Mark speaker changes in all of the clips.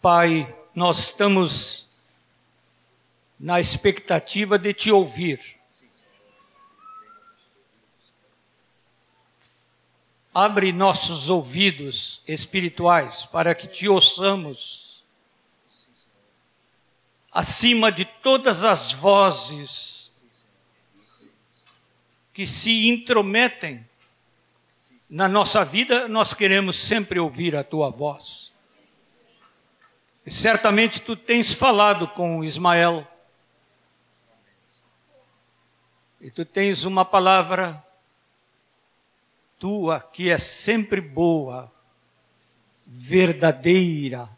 Speaker 1: Pai, nós estamos na expectativa de te ouvir. Abre nossos ouvidos espirituais para que te ouçamos. Acima de todas as vozes que se intrometem na nossa vida, nós queremos sempre ouvir a tua voz. E certamente tu tens falado com Ismael. E tu tens uma palavra tua que é sempre boa, verdadeira,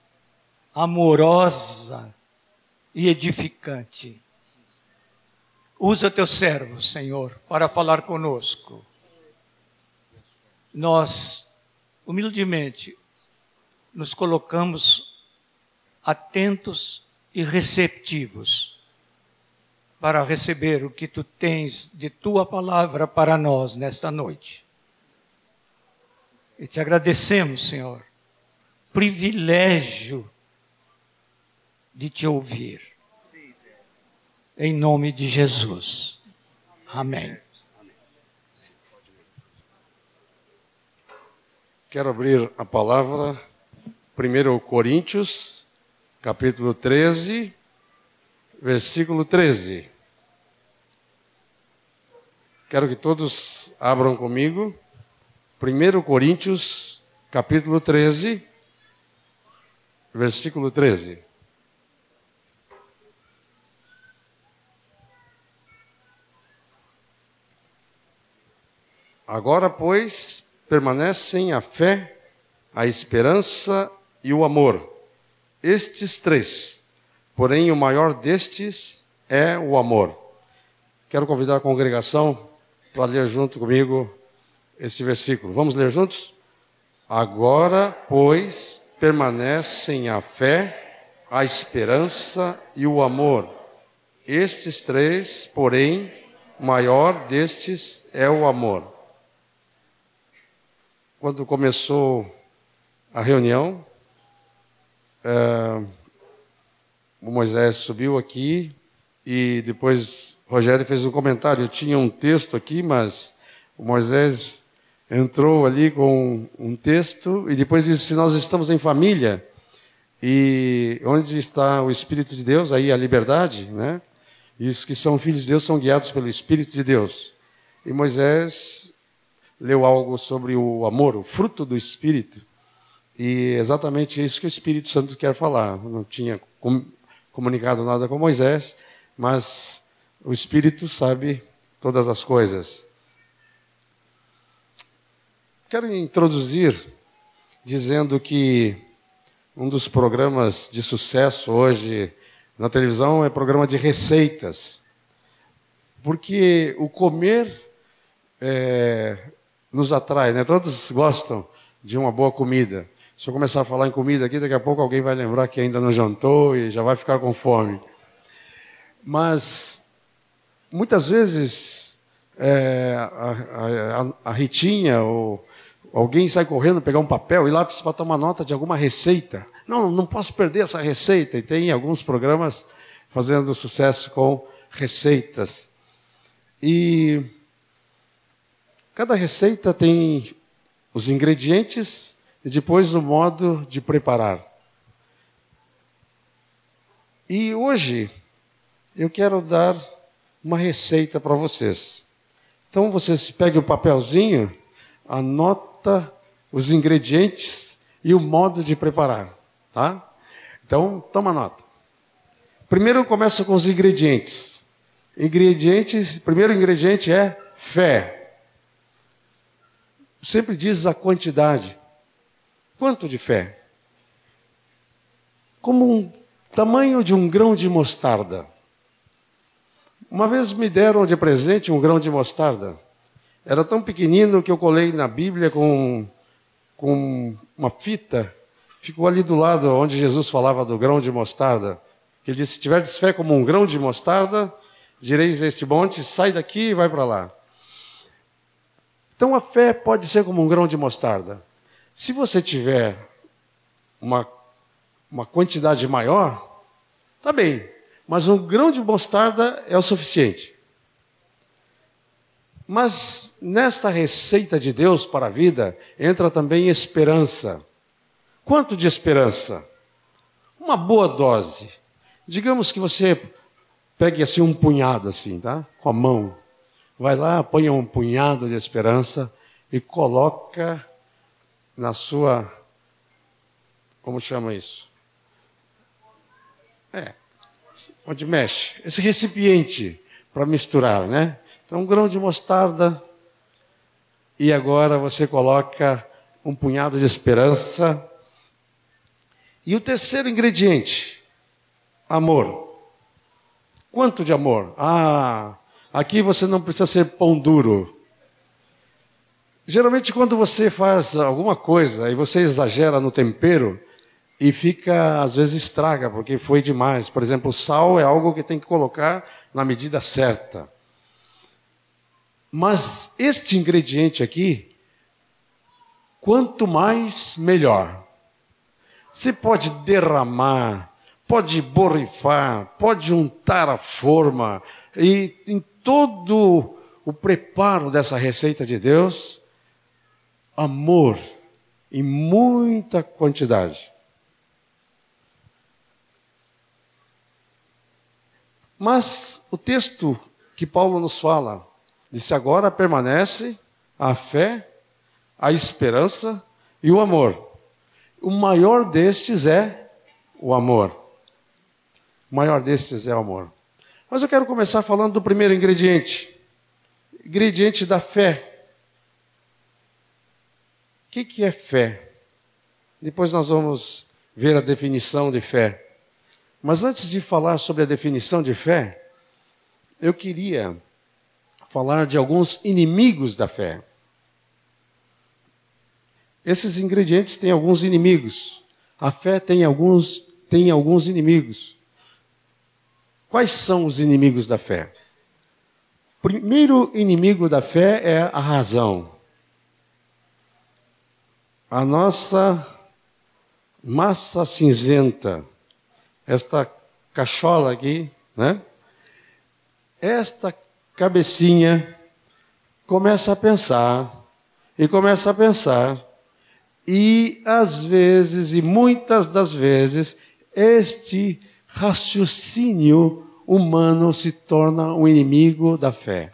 Speaker 1: amorosa e edificante. Usa teu servo, Senhor, para falar conosco nós, humildemente, nos colocamos atentos e receptivos para receber o que tu tens de tua palavra para nós nesta noite. E te agradecemos, Senhor, privilégio de te ouvir. Em nome de Jesus. Amém.
Speaker 2: Quero abrir a palavra, 1 Coríntios, capítulo 13, versículo 13. Quero que todos abram comigo. 1 Coríntios, capítulo 13, versículo 13. Agora, pois, permanecem a fé, a esperança e o amor. Estes três. Porém, o maior destes é o amor. Quero convidar a congregação para ler junto comigo esse versículo. Vamos ler juntos? Agora, pois, permanecem a fé, a esperança e o amor. Estes três, porém, maior destes é o amor. Quando começou a reunião, é, o Moisés subiu aqui e depois Rogério fez um comentário. Eu tinha um texto aqui, mas o Moisés entrou ali com um texto e depois disse: Nós estamos em família e onde está o Espírito de Deus, aí a liberdade, né? E os que são filhos de Deus são guiados pelo Espírito de Deus. E Moisés leu algo sobre o amor, o fruto do Espírito. E exatamente isso que o Espírito Santo quer falar. Não tinha comunicado nada com Moisés, mas o Espírito sabe todas as coisas. Quero introduzir dizendo que um dos programas de sucesso hoje na televisão é programa de receitas. Porque o comer é, nos atrai, né? Todos gostam de uma boa comida. Se eu começar a falar em comida aqui, daqui a pouco alguém vai lembrar que ainda não jantou e já vai ficar com fome. Mas muitas vezes é, a, a, a, Ritinha ou alguém sai correndo pegar um papel e lápis para tomar nota de alguma receita. Não, não posso perder essa receita. E tem alguns programas fazendo sucesso com receitas. E Cada receita tem os ingredientes e depois o modo de preparar. E hoje eu quero dar uma receita para vocês. Então vocês peguem o papelzinho, anota os ingredientes e o modo de preparar, tá? Então, toma nota. Primeiro eu começo com os ingredientes. Ingredientes, primeiro ingrediente é fé sempre diz a quantidade. Quanto de fé? Como um tamanho de um grão de mostarda. Uma vez me deram de presente um grão de mostarda. Era tão pequenino que eu colei na Bíblia com, com uma fita. Ficou ali do lado onde Jesus falava do grão de mostarda. Ele disse: Se tiverdes fé como um grão de mostarda, direis a este monte: sai daqui e vai para lá. Então a fé pode ser como um grão de mostarda. Se você tiver uma uma quantidade maior, tá bem. Mas um grão de mostarda é o suficiente. Mas nesta receita de Deus para a vida entra também esperança. Quanto de esperança? Uma boa dose. Digamos que você pegue assim um punhado assim, tá? Com a mão. Vai lá, põe um punhado de esperança e coloca na sua como chama isso? É, onde mexe. Esse recipiente para misturar, né? Então, um grão de mostarda. E agora você coloca um punhado de esperança. E o terceiro ingrediente, amor. Quanto de amor? Ah, aqui você não precisa ser pão duro. Geralmente, quando você faz alguma coisa e você exagera no tempero, e fica, às vezes estraga, porque foi demais. Por exemplo, o sal é algo que tem que colocar na medida certa. Mas este ingrediente aqui, quanto mais, melhor. Você pode derramar, pode borrifar, pode untar a forma, e em todo o preparo dessa receita de Deus, amor em muita quantidade. Mas o texto que Paulo nos fala, disse agora permanece a fé, a esperança e o amor. O maior destes é o amor. O maior destes é o amor. Mas eu quero começar falando do primeiro ingrediente. Ingrediente da fé. O que, que é fé? Depois nós vamos ver a definição de fé. Mas antes de falar sobre a definição de fé, eu queria falar de alguns inimigos da fé. Esses ingredientes têm alguns inimigos. A fé tem alguns, tem alguns inimigos. Quais são os inimigos da fé? Primeiro inimigo da fé é a razão. A nossa massa cinzenta esta cachola aqui, né? Esta cabecinha começa a pensar e começa a pensar e às vezes e muitas das vezes este raciocínio humano se torna um inimigo da fé.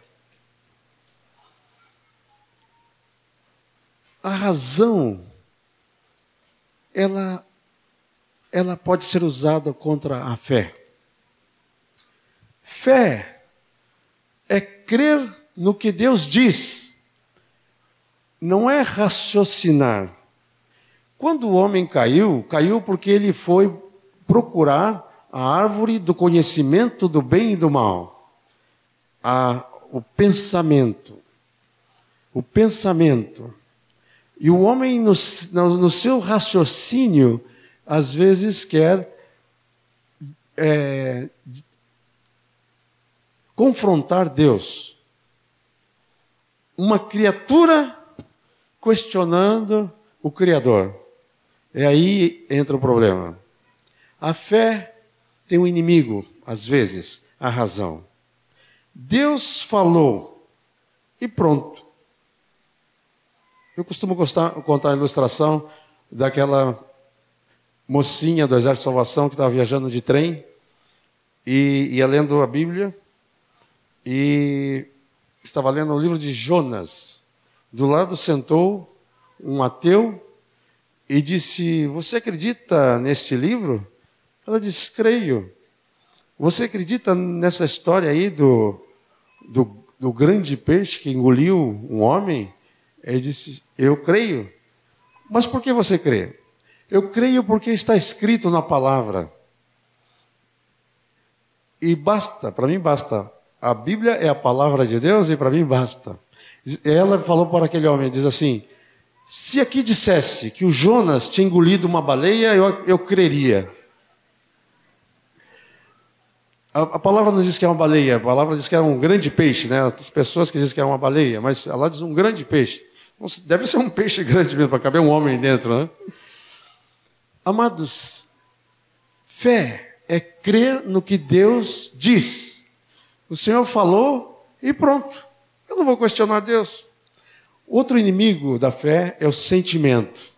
Speaker 2: A razão ela ela pode ser usada contra a fé. Fé é crer no que Deus diz, não é raciocinar. Quando o homem caiu, caiu porque ele foi procurar a árvore do conhecimento do bem e do mal. A, o pensamento. O pensamento. E o homem, no, no, seu raciocínio, às vezes quer é, confrontar Deus. Uma criatura questionando o Criador. E aí entra o problema. A fé tem um inimigo, às vezes, a razão. Deus falou e pronto. Eu costumo contar a ilustração daquela mocinha do Exército de Salvação que estava viajando de trem e ia lendo a Bíblia e estava lendo o livro de Jonas. Do lado sentou um ateu e disse: Você acredita neste livro? Ela disse: Creio. Você acredita nessa história aí do, do, do grande peixe que engoliu um homem? Ele disse: Eu creio. Mas por que você crê? Eu creio porque está escrito na palavra. E basta, para mim basta. A Bíblia é a palavra de Deus e para mim basta. Ela falou para aquele homem, diz assim: se aqui dissesse que o Jonas tinha engolido uma baleia, eu, eu creria. A, a, palavra não diz que é uma baleia, a palavra diz que é um grande peixe, né? As pessoas que dizem que é uma baleia, mas ela diz um grande peixe. Deve ser um peixe grande mesmo, para caber um homem dentro, né? Amados, Fé é crer no que Deus diz. O Senhor falou e pronto. Eu não vou questionar Deus. Outro inimigo da fé é o sentimento.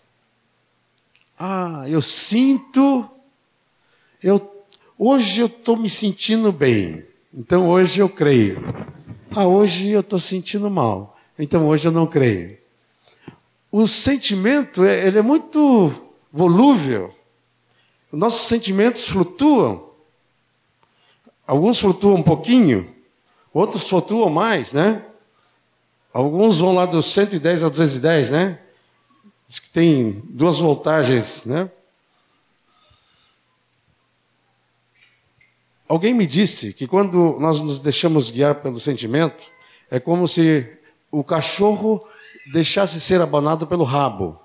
Speaker 2: Ah, eu sinto, eu, hoje eu estou me sentindo bem, então hoje eu creio. Ah, hoje eu estou sentindo mal, então hoje eu não creio. O sentimento é, ele é muito volúvel. Nossos sentimentos flutuam. Alguns flutuam um pouquinho, outros flutuam mais, né? Alguns vão lá dos 110 a 210, né? Diz que tem duas voltagens, né? Alguém me disse que quando nós nos deixamos guiar pelo sentimento, é como se o cachorro deixasse ser abanado pelo rabo.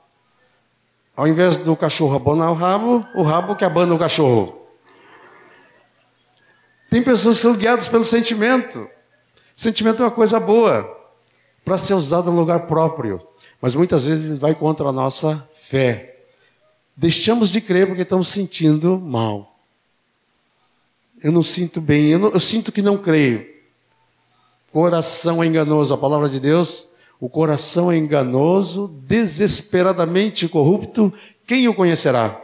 Speaker 2: Ao invés do cachorro abanar o rabo, o rabo que abana o cachorro. Tem pessoas que são guiadas pelo sentimento. Sentimento é uma coisa boa para ser usado no lugar próprio, mas muitas vezes vai contra a nossa fé. Deixamos de crer porque estamos sentindo mal. Eu não sinto bem, eu, não, eu sinto que não creio. Coração é enganoso, a palavra de Deus, o coração é enganoso, desesperadamente corrupto, quem o conhecerá?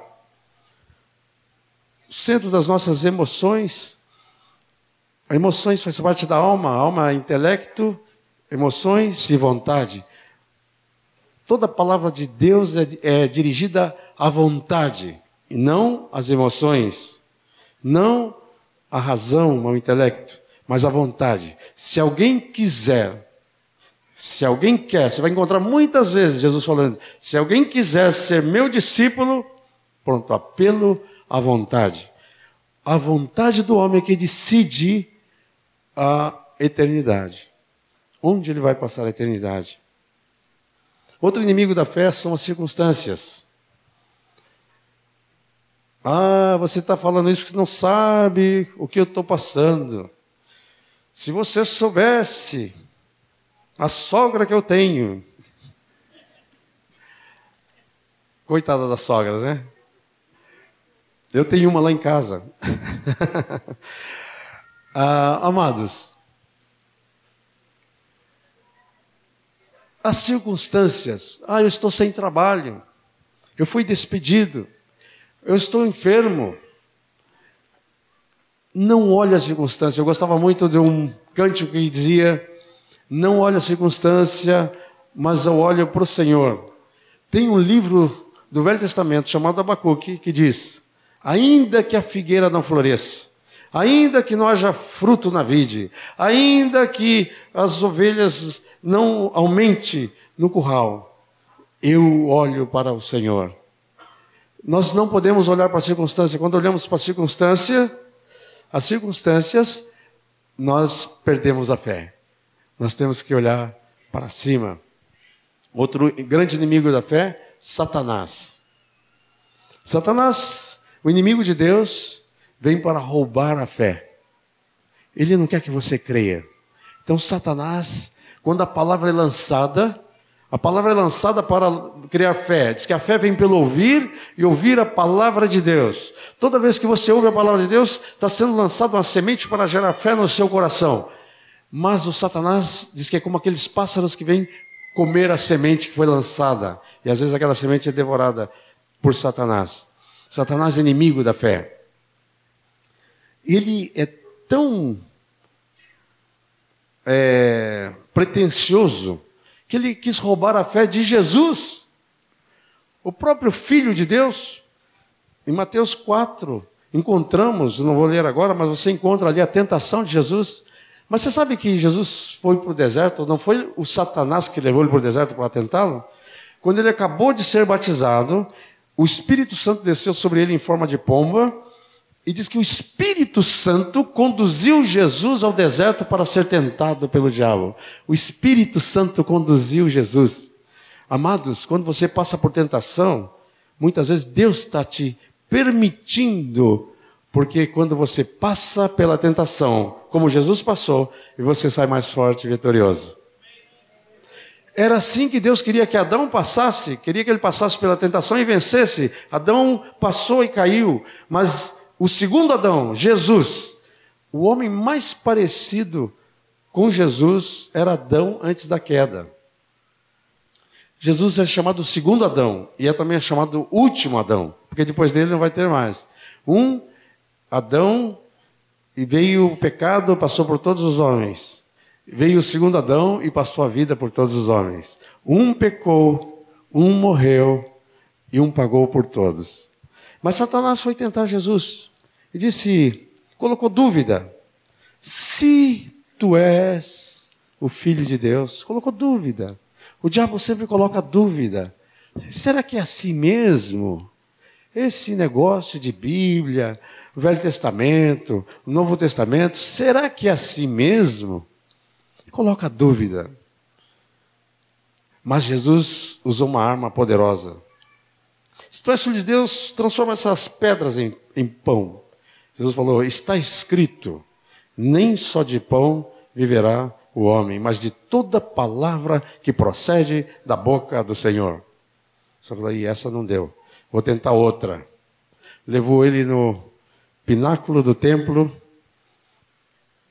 Speaker 2: O centro das nossas emoções, as emoções faz parte da alma, alma é intelecto, emoções e vontade. Toda palavra de Deus é, é dirigida à vontade e não às emoções, não à razão, ao intelecto, mas à vontade. Se alguém quiser, se alguém quer, você vai encontrar muitas vezes Jesus falando: se alguém quiser ser meu discípulo, pronto, apelo à vontade. A vontade do homem é que decide a eternidade. Onde ele vai passar a eternidade? Outro inimigo da fé são as circunstâncias. Ah, você está falando isso porque não sabe o que eu estou passando. Se você soubesse a sogra que eu tenho. Coitada das sogras, né? Eu tenho uma lá em casa. ah, amados, as circunstâncias. Ah, eu estou sem trabalho. Eu fui despedido. Eu estou enfermo. Não olhe a circunstância. Eu gostava muito de um cântico que dizia: Não olhe a circunstância, mas eu olho para o Senhor. Tem um livro do Velho Testamento chamado Abacuque que diz: Ainda que a figueira não floresça, ainda que não haja fruto na vide, ainda que as ovelhas não aumente no curral. Eu olho para o Senhor. Nós não podemos olhar para a circunstância. Quando olhamos para a circunstância, as circunstâncias, nós perdemos a fé. Nós temos que olhar para cima. Outro grande inimigo da fé, Satanás. Satanás, o inimigo de Deus, vem para roubar a fé. Ele não quer que você creia. Então, Satanás quando a palavra é lançada, a palavra é lançada para criar fé. Diz que a fé vem pelo ouvir e ouvir a palavra de Deus. Toda vez que você ouve a palavra de Deus, está sendo lançada uma semente para gerar fé no seu coração. Mas o Satanás diz que é como aqueles pássaros que vêm comer a semente que foi lançada. E às vezes aquela semente é devorada por Satanás. Satanás é inimigo da fé. Ele é tão é, pretensioso que ele quis roubar a fé de Jesus, o próprio Filho de Deus. Em Mateus 4, encontramos, não vou ler agora, mas você encontra ali a tentação de Jesus. Mas você sabe que Jesus foi para o deserto, não foi o Satanás que levou ele para o deserto para tentá-lo? Quando ele acabou de ser batizado, o Espírito Santo desceu sobre ele em forma de pomba e diz que o Espírito Santo conduziu Jesus ao deserto para ser tentado pelo diabo. O Espírito Santo conduziu Jesus. Amados, quando você passa por tentação, muitas vezes Deus está te permitindo, porque quando você passa pela tentação, como Jesus passou, e você sai mais forte e vitorioso. Era assim que Deus queria que Adão passasse, queria que ele passasse pela tentação e vencesse. Adão passou e caiu, mas o segundo Adão, Jesus, o homem mais parecido com Jesus era Adão antes da queda. Jesus é chamado segundo Adão e é também chamado último Adão, porque depois dele não vai ter mais. Um Adão e veio o pecado, passou por todos os homens. Veio o segundo Adão e passou a vida por todos os homens. Um pecou, um morreu e um pagou por todos. Mas Satanás foi tentar Jesus e disse, colocou dúvida. Se tu és o filho de Deus, colocou dúvida. O diabo sempre coloca dúvida. Será que é assim mesmo? Esse negócio de Bíblia, Velho Testamento, Novo Testamento, será que é assim mesmo? Coloca dúvida. Mas Jesus usou uma arma poderosa. Se tu és filho de Deus, transforma essas pedras em, em pão. Jesus falou: está escrito, nem só de pão viverá o homem, mas de toda palavra que procede da boca do Senhor. Só falou, e essa não deu. Vou tentar outra. Levou ele no pináculo do templo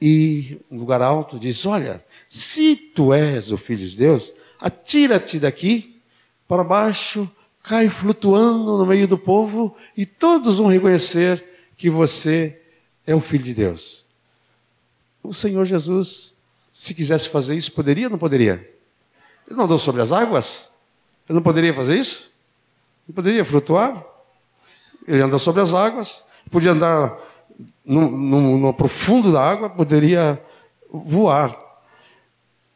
Speaker 2: e um lugar alto diz: Olha, se tu és o filho de Deus, atira-te daqui para baixo, cai flutuando no meio do povo e todos vão reconhecer que você é o filho de Deus. O Senhor Jesus se quisesse fazer isso, poderia ou não poderia? Ele não andou sobre as águas? Ele não poderia fazer isso? Não poderia flutuar? Ele anda sobre as águas, podia andar no, no, no profundo da água, poderia voar.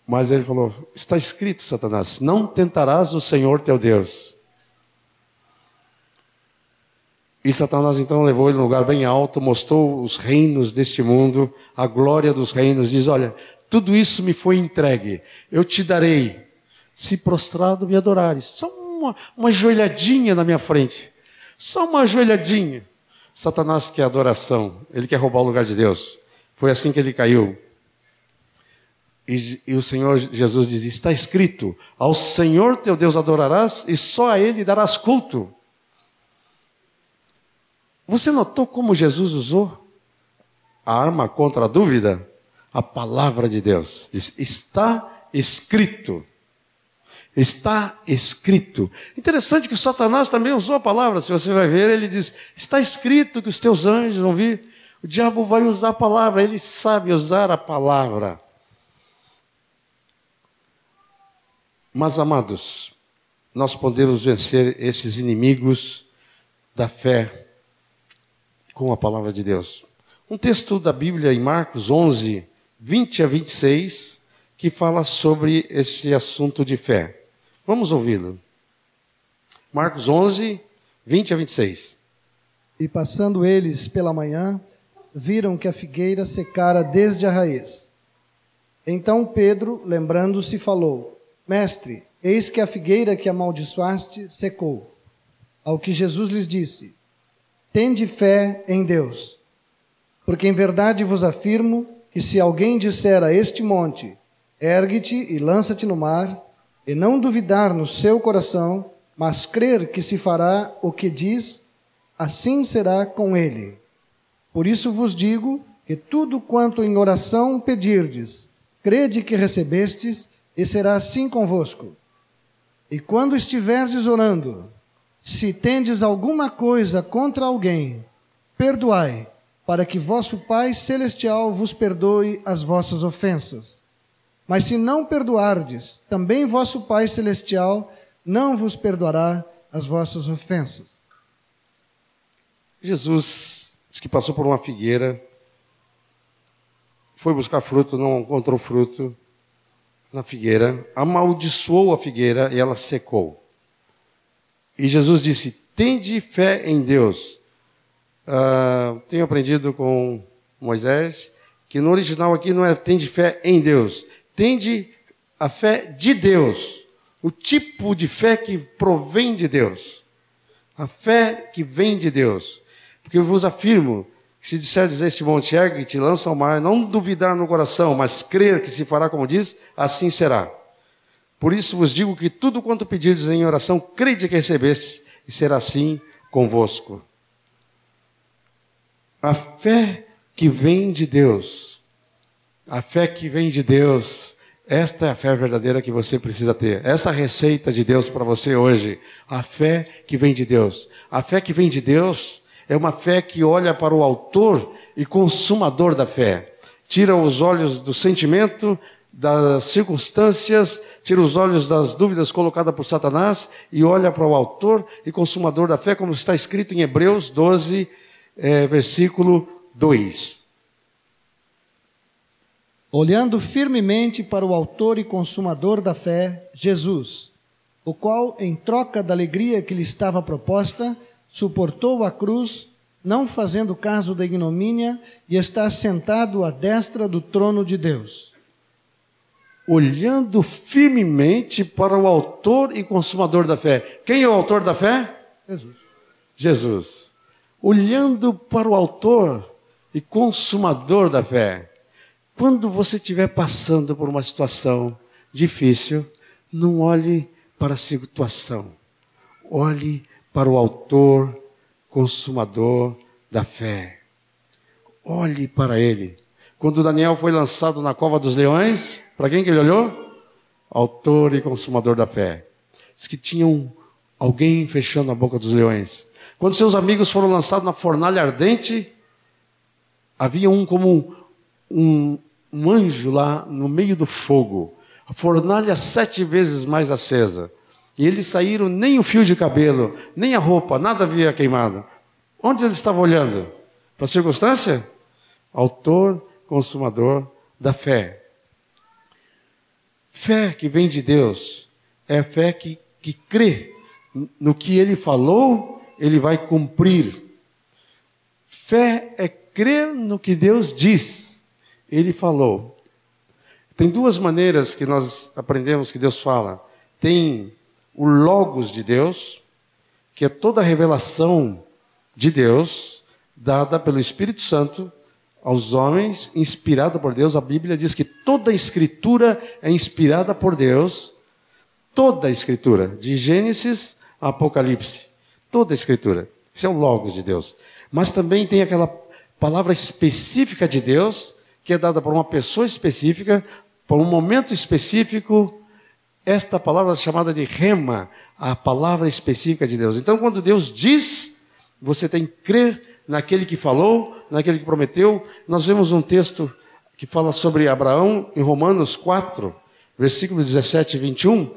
Speaker 2: Mas ele falou: está escrito, Satanás, não tentarás o Senhor teu Deus. E Satanás então levou ele num lugar bem alto, mostrou os reinos deste mundo, a glória dos reinos, diz: Olha, tudo isso me foi entregue. Eu te darei, se prostrado me adorares. Só uma, uma joelhadinha na minha frente. Só uma joelhadinha. Satanás quer adoração. Ele quer roubar o lugar de Deus. Foi assim que ele caiu. E, e, o Senhor Jesus diz: Está escrito: Ao Senhor teu Deus adorarás e só a Ele darás culto. Você notou como Jesus usou a arma contra a dúvida? a palavra de Deus. Diz: está escrito. Está escrito. Interessante que o Satanás também usou a palavra, se você vai ver, ele diz: está escrito que os teus anjos vão vir. O diabo vai usar a palavra, ele sabe usar a palavra. Mas, amados, nós podemos vencer esses inimigos da fé com a palavra de Deus. Um texto da Bíblia em Marcos 11, 20 a 26, que fala sobre esse assunto de fé. Vamos ouvi-lo. Marcos 11, 20 a 26.
Speaker 3: E passando eles pela manhã, viram que a figueira secara desde a raiz. Então Pedro, lembrando-se, falou: Mestre, eis que a figueira que amaldiçoaste secou. Ao que Jesus lhes disse: Tende fé em Deus. Porque em verdade vos afirmo que se alguém disser a este monte, ergue-te e lança-te no mar, e não duvidar no seu coração, mas crer que se fará o que diz, assim será com ele. Por isso vos digo que tudo quanto em oração pedirdes, crede que recebestes, e será assim convosco. E quando estiverdes orando, se tendes alguma coisa contra alguém, perdoai para que vosso Pai celestial vos perdoe as vossas ofensas. Mas se não perdoardes, também vosso Pai celestial não vos perdoará as vossas ofensas.
Speaker 2: Jesus disse que passou por uma figueira, foi buscar fruto, não encontrou fruto na figueira, amaldiçoou a figueira e ela secou. E Jesus disse: Tende fé em Deus Uh, tenho aprendido com Moisés que no original aqui não é tende fé em Deus, tende a fé de Deus, o tipo de fé que provém de Deus, a fé que vem de Deus. Porque eu vos afirmo que se disserdes este monte ergue te lança ao mar, não duvidar no coração, mas crer que se fará como diz, assim será. Por isso vos digo que tudo quanto pedirdes em oração, crede que recebestes, e será assim convosco. A fé que vem de Deus. A fé que vem de Deus. Esta é a fé verdadeira que você precisa ter. Essa receita de Deus para você hoje. A fé que vem de Deus. A fé que vem de Deus é uma fé que olha para o autor e consumador da fé. Tira os olhos do sentimento, das circunstâncias, tira os olhos das dúvidas colocadas por Satanás e olha para o autor e consumador da fé, como está escrito em Hebreus 12, é, versículo 2.
Speaker 3: Olhando firmemente para o autor e consumador da fé, Jesus, o qual, em troca da alegria que lhe estava proposta, suportou a cruz, não fazendo caso da ignomínia, e está sentado à destra do trono de Deus.
Speaker 2: Olhando firmemente para o autor e consumador da fé. Quem é o autor da fé?
Speaker 3: Jesus.
Speaker 2: Jesus. Olhando para o autor e consumador da fé. Quando você estiver passando por uma situação difícil, não olhe para a situação. Olhe para o autor, consumador da fé. Olhe para ele. Quando Daniel foi lançado na cova dos leões, para quem que ele olhou? Autor e consumador da fé. Diz que tinha um, alguém fechando a boca dos leões. Quando seus amigos foram lançados na fornalha ardente, havia um como um, um anjo lá no meio do fogo. A fornalha sete vezes mais acesa. E eles saíram, nem o fio de cabelo, nem a roupa, nada havia queimado. Onde eles estavam olhando? Para a circunstância? Autor, consumador da fé. Fé que vem de Deus é fé que, que crê no que ele falou, ele vai cumprir. Fé é crer no que Deus diz, ele falou. Tem duas maneiras que nós aprendemos que Deus fala. Tem o Logos de Deus, que é toda a revelação de Deus, dada pelo Espírito Santo aos homens, inspirada por Deus. A Bíblia diz que toda a Escritura é inspirada por Deus, toda a Escritura, de Gênesis a Apocalipse, toda a Escritura. Isso é o Logos de Deus. Mas também tem aquela palavra específica de Deus, que é dada por uma pessoa específica, por um momento específico, esta palavra é chamada de rema, a palavra específica de Deus. Então, quando Deus diz, você tem que crer naquele que falou, naquele que prometeu. Nós vemos um texto que fala sobre Abraão em Romanos 4, versículo 17 e 21.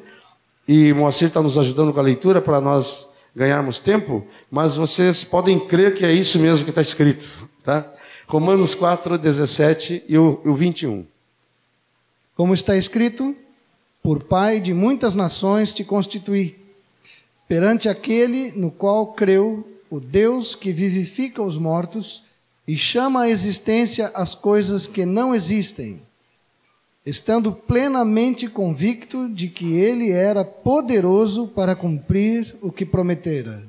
Speaker 2: E Moacir está nos ajudando com a leitura para nós ganharmos tempo, mas vocês podem crer que é isso mesmo que está escrito. Tá? Romanos 4, 17 e o, e o 21.
Speaker 3: Como está escrito, por pai de muitas nações te constituí, perante aquele no qual creu o Deus que vivifica os mortos e chama à existência as coisas que não existem, estando plenamente convicto de que ele era poderoso para cumprir o que prometera.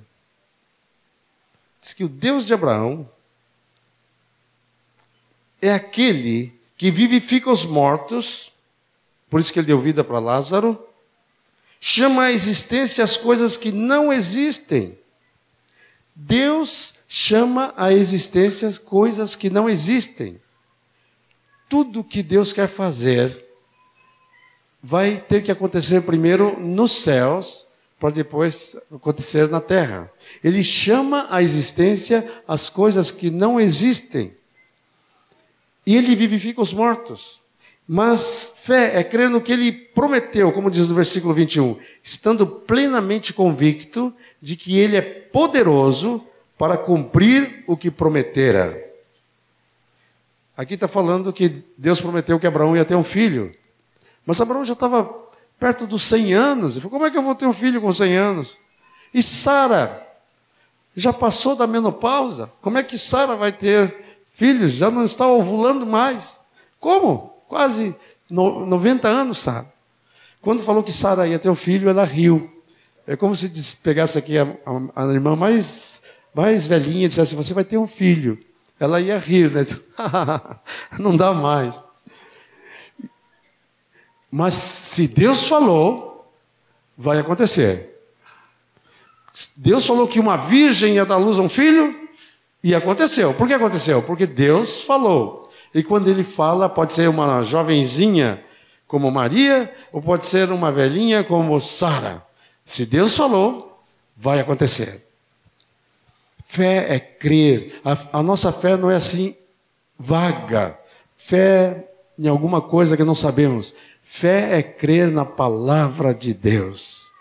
Speaker 2: Diz que o Deus de Abraão é aquele que vivifica os mortos por isso que ele deu vida para Lázaro. Chama à existência as coisas que não existem. Deus chama à existência as coisas que não existem. Tudo que Deus quer fazer vai ter que acontecer primeiro nos céus, para depois acontecer na terra. Ele chama à existência as coisas que não existem. E ele vivifica os mortos. Mas fé é crer no que ele prometeu, como diz no versículo 21, estando plenamente convicto de que ele é poderoso para cumprir o que prometera. Aqui está falando que Deus prometeu que Abraão ia ter um filho. Mas Abraão já estava perto dos 100 anos. Ele falou: como é que eu vou ter um filho com 100 anos? E Sara já passou da menopausa. Como é que Sara vai ter filhos? Já não está ovulando mais. Como? quase 90 anos, Sara. Quando falou que Sara ia ter um filho, ela riu. É como se pegasse aqui a, a, a irmã mais, mais velhinha e dissesse: Você vai ter um filho. Ela ia rir, né? Não dá mais. Mas se Deus falou, vai acontecer. Deus falou que uma virgem ia dar luz a um filho, E aconteceu. Por que aconteceu? Porque Deus falou. E quando ele fala, pode ser uma jovenzinha como Maria, ou pode ser uma velhinha como Sara. Se Deus falou, vai acontecer. Fé é crer. A, a, nossa fé não é assim vaga. Fé em alguma coisa que não sabemos. Fé é crer na palavra de Deus.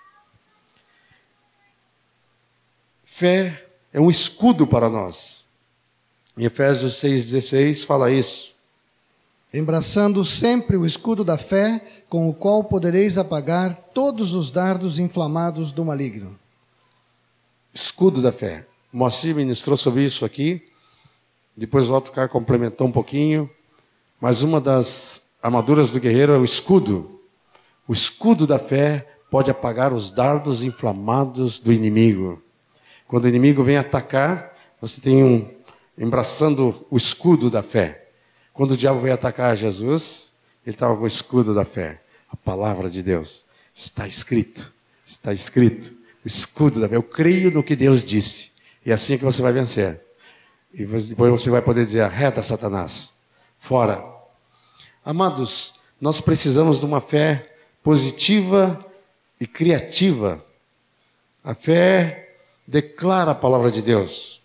Speaker 2: Fé é um escudo para nós. Em Efésios 6,16 fala isso.
Speaker 3: Embraçando sempre o escudo da fé, com o qual podereis apagar todos os dardos inflamados do maligno.
Speaker 2: Escudo da fé. Moacir ministrou sobre isso aqui. Depois o Otcar complementou um pouquinho. Mas uma das armaduras do guerreiro é o escudo. O escudo da fé pode apagar os dardos inflamados do inimigo. Quando o inimigo vem atacar, você tem um embraçando o escudo da fé. Quando o diabo veio atacar Jesus, ele estava com o escudo da fé. A palavra de Deus. Está escrito. Está escrito. O escudo da fé. Eu creio no que Deus disse. E é assim que você vai vencer. E depois você vai poder dizer: arreta Satanás. Fora. Amados, nós precisamos de uma fé positiva e criativa. A fé declara a palavra de Deus.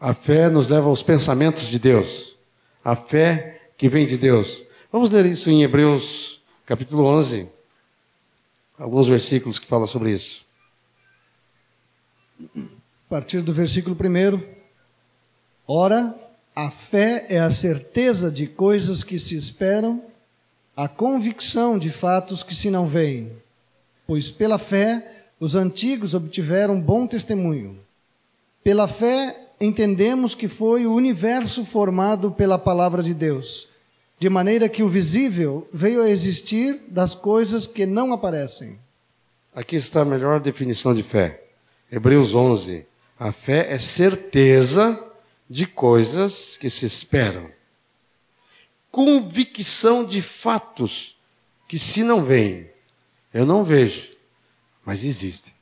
Speaker 2: A fé nos leva aos pensamentos de Deus. A fé que vem de Deus. Vamos ler isso em Hebreus, capítulo 11. Alguns versículos que falam sobre isso
Speaker 3: partir do versículo 1. Ora, a fé é a certeza de coisas que se esperam, a convicção de fatos que se não veem. Pois pela fé os antigos obtiveram bom testemunho. Pela fé entendemos que foi o universo formado pela palavra de Deus, de maneira que o visível veio a existir das coisas que não aparecem.
Speaker 2: Aqui está a melhor definição de fé. Hebreus 11, a fé é certeza de coisas que se esperam. Convicção de fatos que se não veem. Eu não vejo, mas existem.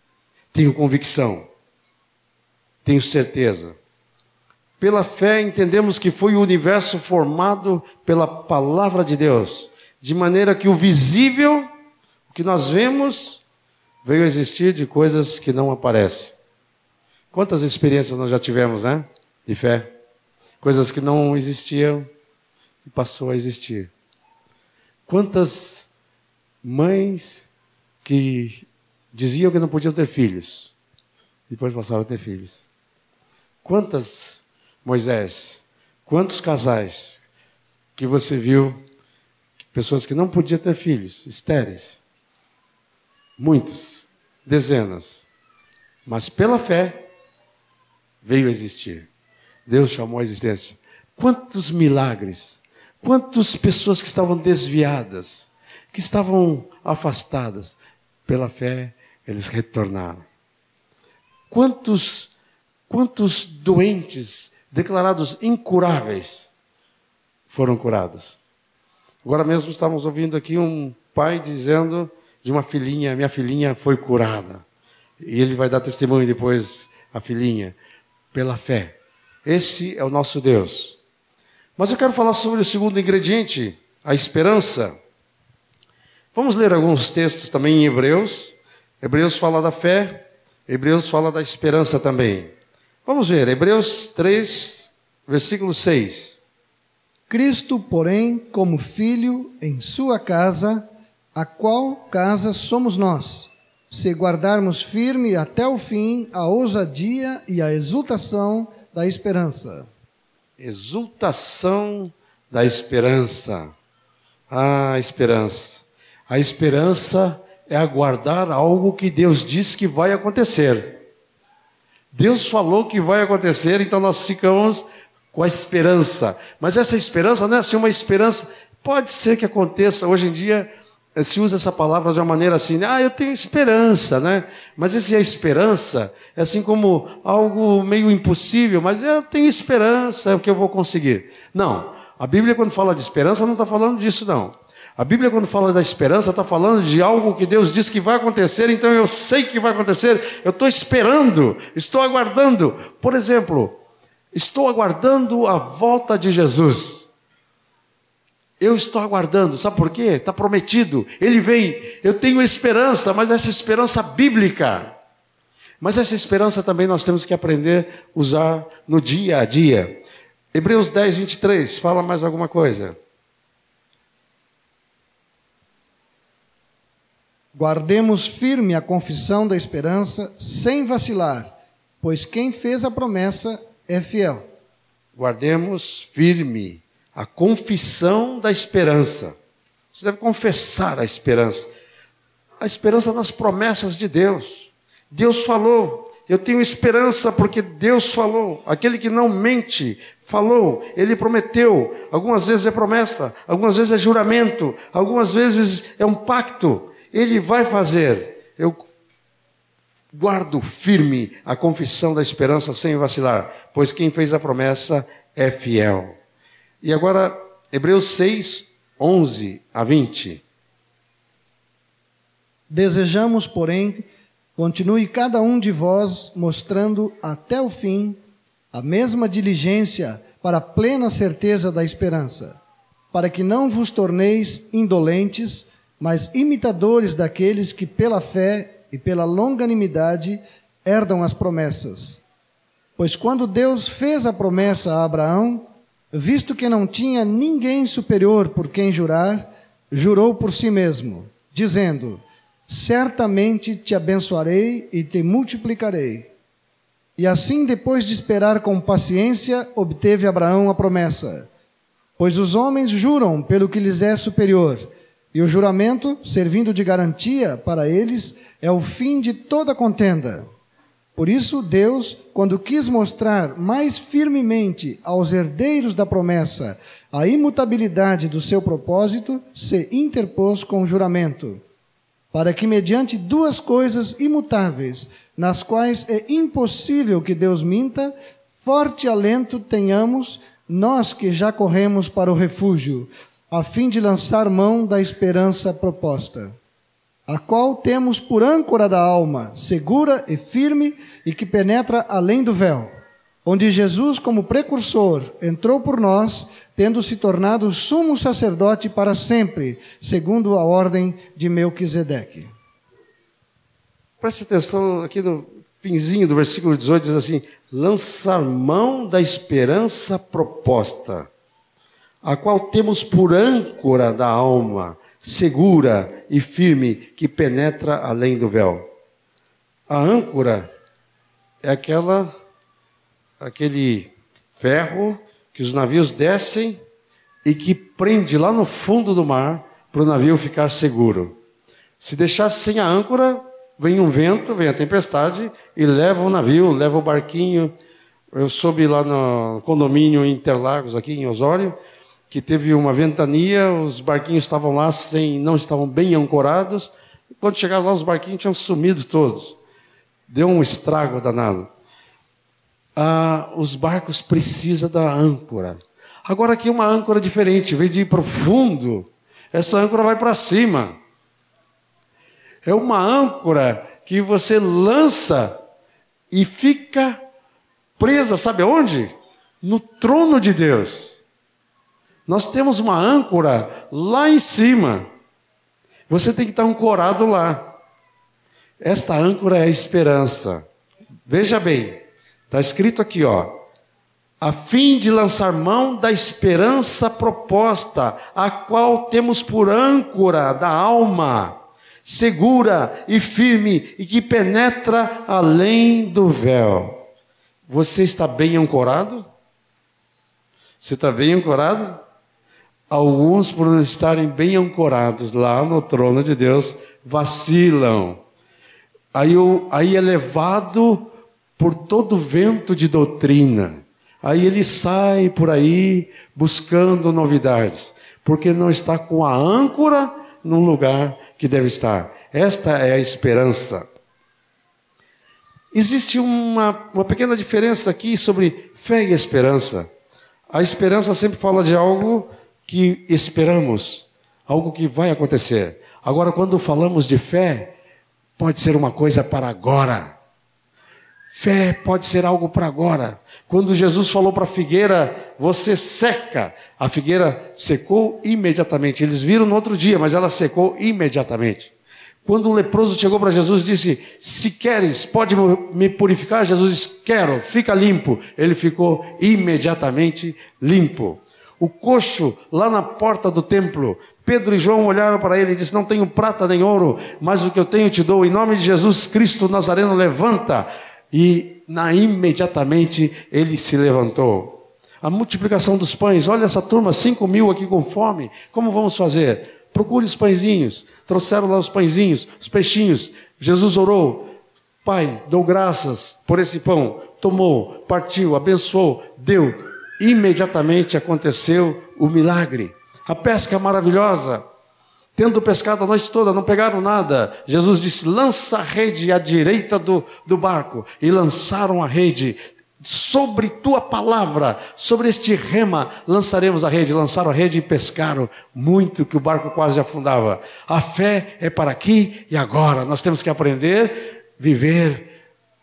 Speaker 2: Tenho convicção. Tenho certeza. Pela fé entendemos que foi o universo formado pela palavra de Deus, de maneira que o visível, o que nós vemos, veio a existir de coisas que não aparecem. Quantas experiências nós já tivemos, né? De fé. Coisas que não existiam e passou a existir. Quantas mães que diziam que não podiam ter filhos, depois passaram a ter filhos. Quantas, Moisés, quantos casais que você viu, pessoas que não podiam ter filhos, estéreis? Muitos, dezenas. Mas pela fé, veio a existir. Deus chamou a existência. Quantos milagres, quantas pessoas que estavam desviadas, que estavam afastadas, pela fé eles retornaram. Quantos, quantos doentes declarados incuráveis foram curados. Agora mesmo estávamos ouvindo aqui um pai dizendo de uma filhinha, minha filhinha foi curada. E ele vai dar testemunho depois, a filhinha pela fé. Esse é o nosso Deus. Mas eu quero falar sobre o segundo ingrediente, a esperança. Vamos ler alguns textos também em Hebreus. Hebreus fala da fé, Hebreus fala da esperança também. Vamos ver, Hebreus 3, versículo 6.
Speaker 3: Cristo, porém, como filho em sua casa, a qual casa somos nós? se guardarmos firme até o fim a ousadia e a exultação da esperança.
Speaker 2: Exultação da esperança. Ah, esperança. A esperança é aguardar algo que Deus disse que vai acontecer. Deus falou que vai acontecer, então nós ficamos com a esperança. Mas essa esperança não é assim uma esperança. Pode ser que aconteça. Hoje em dia, se usa essa palavra de uma maneira assim, ah, eu tenho esperança, né? Mas esse a esperança é assim como algo meio impossível, mas eu tenho esperança, é o que eu vou conseguir. Não, a Bíblia quando fala de esperança não está falando disso não. A Bíblia quando fala da esperança está falando de algo que Deus diz que vai acontecer, então eu sei que vai acontecer, eu estou esperando, estou aguardando. Por exemplo, Estou aguardando a volta de Jesus. Eu estou aguardando, sabe por quê? Está prometido, ele vem. Eu tenho esperança, mas essa esperança bíblica. Mas essa esperança também nós temos que aprender a usar no dia a dia. Hebreus 10, 23, fala mais alguma coisa.
Speaker 3: Guardemos firme a confissão da esperança, sem vacilar, pois quem fez a promessa é fiel.
Speaker 2: Guardemos firme a confissão da esperança. Você deve confessar a esperança. A esperança das promessas de Deus. Deus falou. Eu tenho esperança porque Deus falou. Aquele que não mente, falou. Ele prometeu. Algumas vezes é promessa, algumas vezes é juramento, algumas vezes é um pacto. Ele vai fazer. Eu guardo firme a confissão da esperança sem vacilar, pois quem fez a promessa é fiel. E agora, Hebreus 6, 11 a 20.
Speaker 3: Desejamos, porém, continue cada um de vós mostrando até o fim a mesma diligência para a plena certeza da esperança, para que não vos torneis indolentes, mas imitadores daqueles que pela fé e pela longanimidade herdam as promessas. Pois quando Deus fez a promessa a Abraão, visto que não tinha ninguém superior por quem jurar, jurou por si mesmo, dizendo: Certamente te abençoarei e te multiplicarei. E assim, depois de esperar com paciência, obteve Abraão a promessa. Pois os homens juram pelo que lhes é superior, e o juramento, servindo de garantia para eles, é o fim de toda contenda. Por isso, Deus, quando quis mostrar mais firmemente aos herdeiros da promessa a imutabilidade do seu propósito, se interpôs com o juramento, para que, mediante duas coisas imutáveis, nas quais é impossível que Deus minta, forte alento tenhamos nós que já corremos para o refúgio, a fim de lançar mão da esperança proposta a qual temos por âncora da alma, segura e firme e que penetra além do véu, onde Jesus, como precursor, entrou por nós, tendo se tornado sumo sacerdote para sempre, segundo a ordem de Melquisedeque.
Speaker 2: Preste atenção aqui no finzinho do versículo 18, diz assim: lançar mão da esperança proposta, a qual temos por âncora da alma, segura e firme que penetra além do véu. A âncora é aquela aquele ferro que os navios descem e que prende lá no fundo do mar para o navio ficar seguro. Se deixasse sem a âncora, vem um vento, vem a tempestade e leva o navio, leva o barquinho. Eu soube lá no condomínio Interlagos, aqui em Osório, que teve uma ventania, os barquinhos estavam lá sem, não estavam bem ancorados. Quando chegaram lá, os barquinhos tinham sumido todos. Deu um estrago danado. Ah, os barcos precisam da âncora. Agora aqui é uma âncora diferente, em vez de ir para fundo, essa âncora vai para cima. É uma âncora que você lança e fica presa, sabe aonde? No trono de Deus. Nós temos uma âncora lá em cima. Você tem que estar ancorado lá. Esta âncora é a esperança. Veja bem, está escrito aqui, ó. A fim de lançar mão da esperança proposta, a qual temos por âncora da alma, segura e firme e que penetra além do véu. Você está bem ancorado? Você está bem ancorado? Alguns, por não estarem bem ancorados lá no trono de Deus, vacilam. Aí, aí é levado por todo vento de doutrina. Aí ele sai por aí buscando novidades, porque não está com a âncora no lugar que deve estar. Esta é a esperança. Existe uma, uma pequena diferença aqui sobre fé e esperança. A esperança sempre fala de algo que esperamos, algo que vai acontecer. Agora, quando falamos de fé, pode ser uma coisa para agora. Fé pode ser algo para agora. Quando Jesus falou para a figueira, você seca, a figueira secou imediatamente. Eles viram no outro dia, mas ela secou imediatamente. Quando o leproso chegou para Jesus e disse: Se queres, pode me purificar? Jesus disse: Quero, fica limpo. Ele ficou imediatamente limpo. O coxo, lá na porta do templo, Pedro e João olharam para ele e disseram: Não tenho prata nem ouro, mas o que eu tenho te dou. Em nome de Jesus Cristo Nazareno, levanta. E na, imediatamente ele se levantou. A multiplicação dos pães, olha essa turma, cinco mil aqui com fome. Como vamos fazer? Procure os pãezinhos. Trouxeram lá os pãezinhos, os peixinhos. Jesus orou. Pai, dou graças por esse pão. Tomou, partiu, abençoou, deu. Imediatamente aconteceu o milagre. A pesca maravilhosa. Tendo pescado a noite toda, não pegaram nada. Jesus disse: lança a rede à direita do, do barco. E lançaram a rede sobre tua palavra, sobre este rema, lançaremos a rede. Lançaram a rede e pescaram muito, que o barco quase afundava. A fé é para aqui e agora. Nós temos que aprender, viver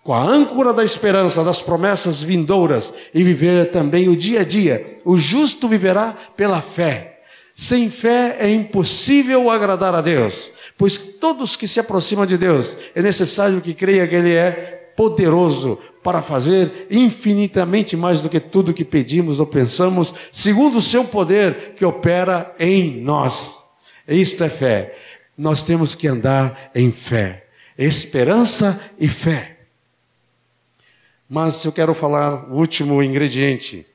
Speaker 2: com a âncora da esperança, das promessas vindouras e viver também o dia a dia. O justo viverá pela fé. Sem fé é impossível agradar a Deus, pois todos que se aproximam de Deus é necessário que creia que Ele é poderoso para fazer infinitamente mais do que tudo que pedimos ou pensamos, segundo o seu poder que opera em nós. Isto é fé. Nós temos que andar em fé, esperança e fé. Mas eu quero falar o último ingrediente,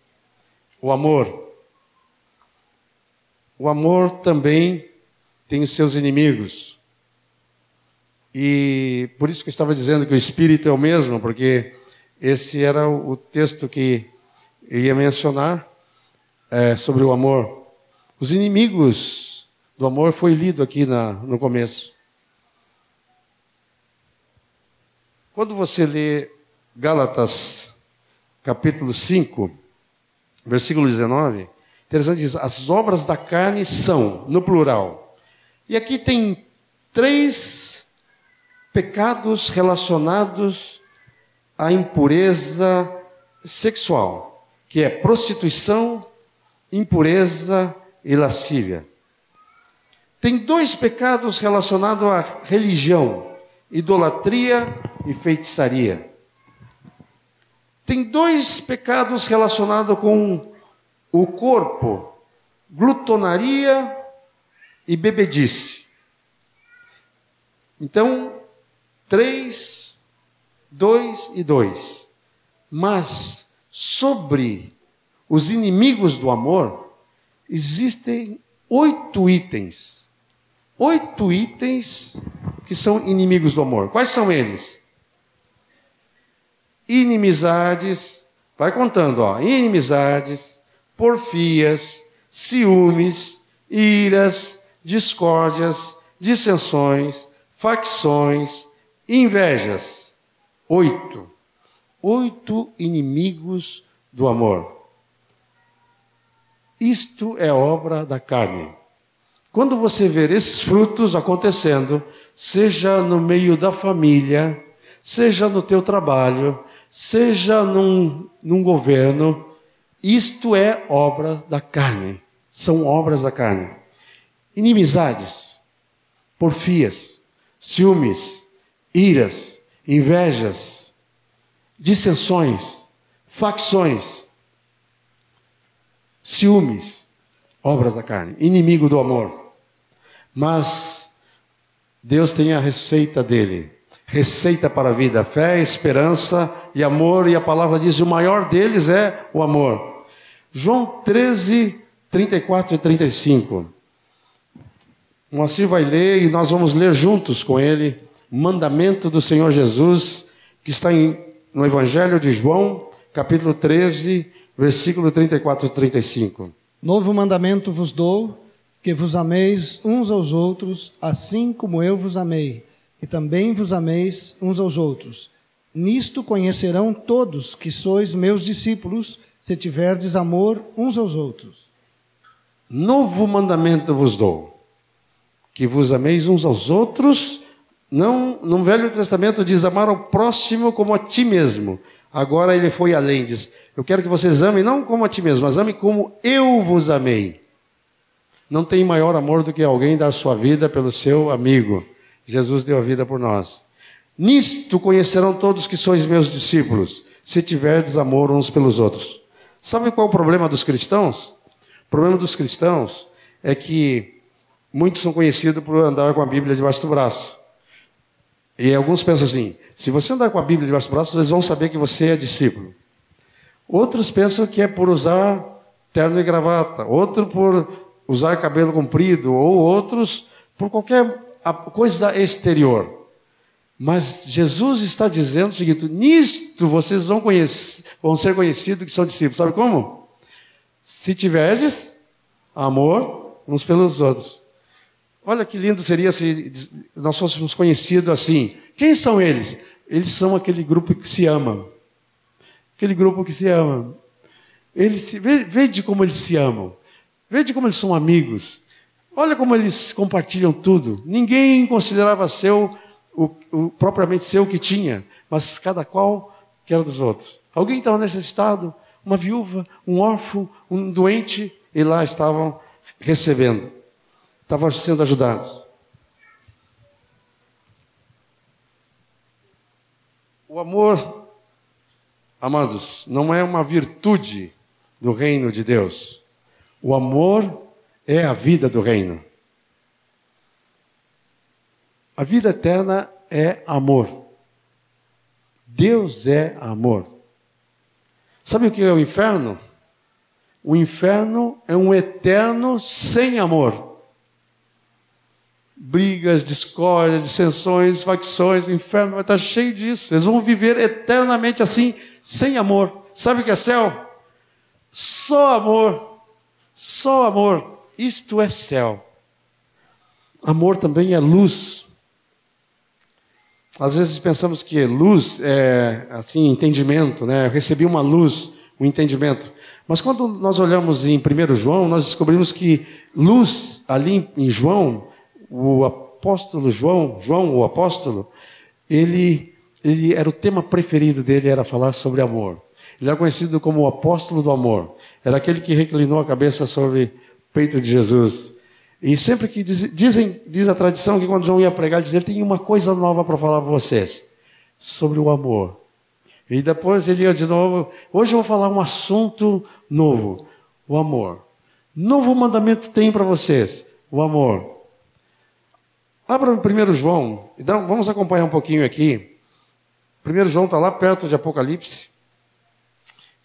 Speaker 2: o amor. O amor também tem os seus inimigos. E por isso que eu estava dizendo que o espírito é o mesmo, porque esse era o texto que eu ia mencionar é, sobre o amor. Os inimigos do amor foi lido aqui na, no começo. Quando você lê Gálatas, capítulo 5, versículo 19, interessante diz: as obras da carne são, no plural. E aqui tem três pecados relacionados a impureza sexual, que é prostituição, impureza e lascívia. Tem dois pecados relacionados à religião: idolatria e feitiçaria. Tem dois pecados relacionados com o corpo: glutonaria e bebedice. Então, três 2 e 2. Mas sobre os inimigos do amor, existem oito itens. Oito itens que são inimigos do amor. Quais são eles? Inimizades, vai contando, ó. Inimizades, porfias, ciúmes, iras, discórdias, dissensões, facções, invejas Oito. Oito inimigos do amor. Isto é obra da carne. Quando você ver esses frutos acontecendo, seja no meio da família, seja no teu trabalho, seja num, num governo, isto é obra da carne. São obras da carne. Inimizades, porfias, ciúmes, iras, invejas, dissensões, facções, ciúmes, obras da carne, inimigo do amor. Mas Deus tem a receita dele. Receita para a vida, fé, esperança e amor, e a palavra diz: o maior deles é o amor. João 13, 34 e 35. O Moacir vai ler e nós vamos ler juntos com ele mandamento do Senhor Jesus, que está em, no Evangelho de João, capítulo 13, versículo 34 e 35.
Speaker 3: Novo mandamento vos dou, que vos ameis uns aos outros, assim como eu vos amei, e também vos ameis uns aos outros. Nisto conhecerão todos que sois meus discípulos, se tiverdes amor uns aos outros.
Speaker 2: Novo mandamento vos dou, que vos ameis uns aos outros, Não, no Velho Testamento diz amar ao próximo como a ti mesmo. Agora ele foi além, diz: Eu quero que vocês amem não como a ti mesmo, mas amem como eu vos amei. Não tem maior amor do que alguém dar sua vida pelo seu amigo. Jesus deu a vida por nós. Nisto conhecerão todos que sois meus discípulos, se tiverdes amor uns pelos outros. Sabe qual é o problema dos cristãos? O problema dos cristãos é que muitos são conhecidos por andar com a Bíblia debaixo do braço. E alguns pensam assim: se você andar com a Bíblia debaixo do braço, eles vão saber que você é discípulo. Outros pensam que é por usar terno e gravata, outro por usar cabelo comprido, ou outros por qualquer coisa exterior. Mas Jesus está dizendo o seguinte: nisto vocês vão, conhecer, vão ser conhecidos que são discípulos. Sabe como? Se tiverdes amor uns pelos outros. Olha que lindo seria se nós fôssemos conhecidos assim. Quem são eles? Eles são aquele grupo que se ama. Aquele grupo que se ama. Eles, veja como eles se amam. Veja como eles são amigos. Olha como eles compartilham tudo. Ninguém considerava seu o, o propriamente seu que tinha, mas cada qual que era dos outros. Alguém estava necessitado, uma viúva, um órfão, um doente, e lá estavam recebendo, estavam sendo ajudados. O amor, amados, não é uma virtude do reino de Deus. O amor é a vida do reino. A vida eterna é amor. Deus é amor. Sabe o que é o inferno? O inferno é um eterno sem amor. Brigas, discórdias, dissensões, facções, o inferno vai estar cheio disso. Eles vão viver eternamente assim, sem amor. Sabe o que é céu? Só amor. Só amor. Isto é céu. Amor também é luz. Às vezes pensamos que luz é assim, entendimento, né? Eu recebi uma luz, um entendimento. Mas quando nós olhamos em 1 João, nós descobrimos que luz, ali em João, o apóstolo João, João o apóstolo, ele, ele era o tema preferido dele, era falar sobre amor. Ele era conhecido como o apóstolo do amor. Era aquele que reclinou a cabeça sobre peito de Jesus. E sempre que diz, dizem, diz a tradição que quando João ia pregar, ele dizia, ele tem uma coisa nova para falar para vocês, sobre o amor. E depois ele ia de novo, hoje eu vou falar um assunto novo, o amor. Novo mandamento tem para vocês, o amor. Abra o 1 João, então vamos acompanhar um pouquinho aqui. 1 João está lá perto de Apocalipse.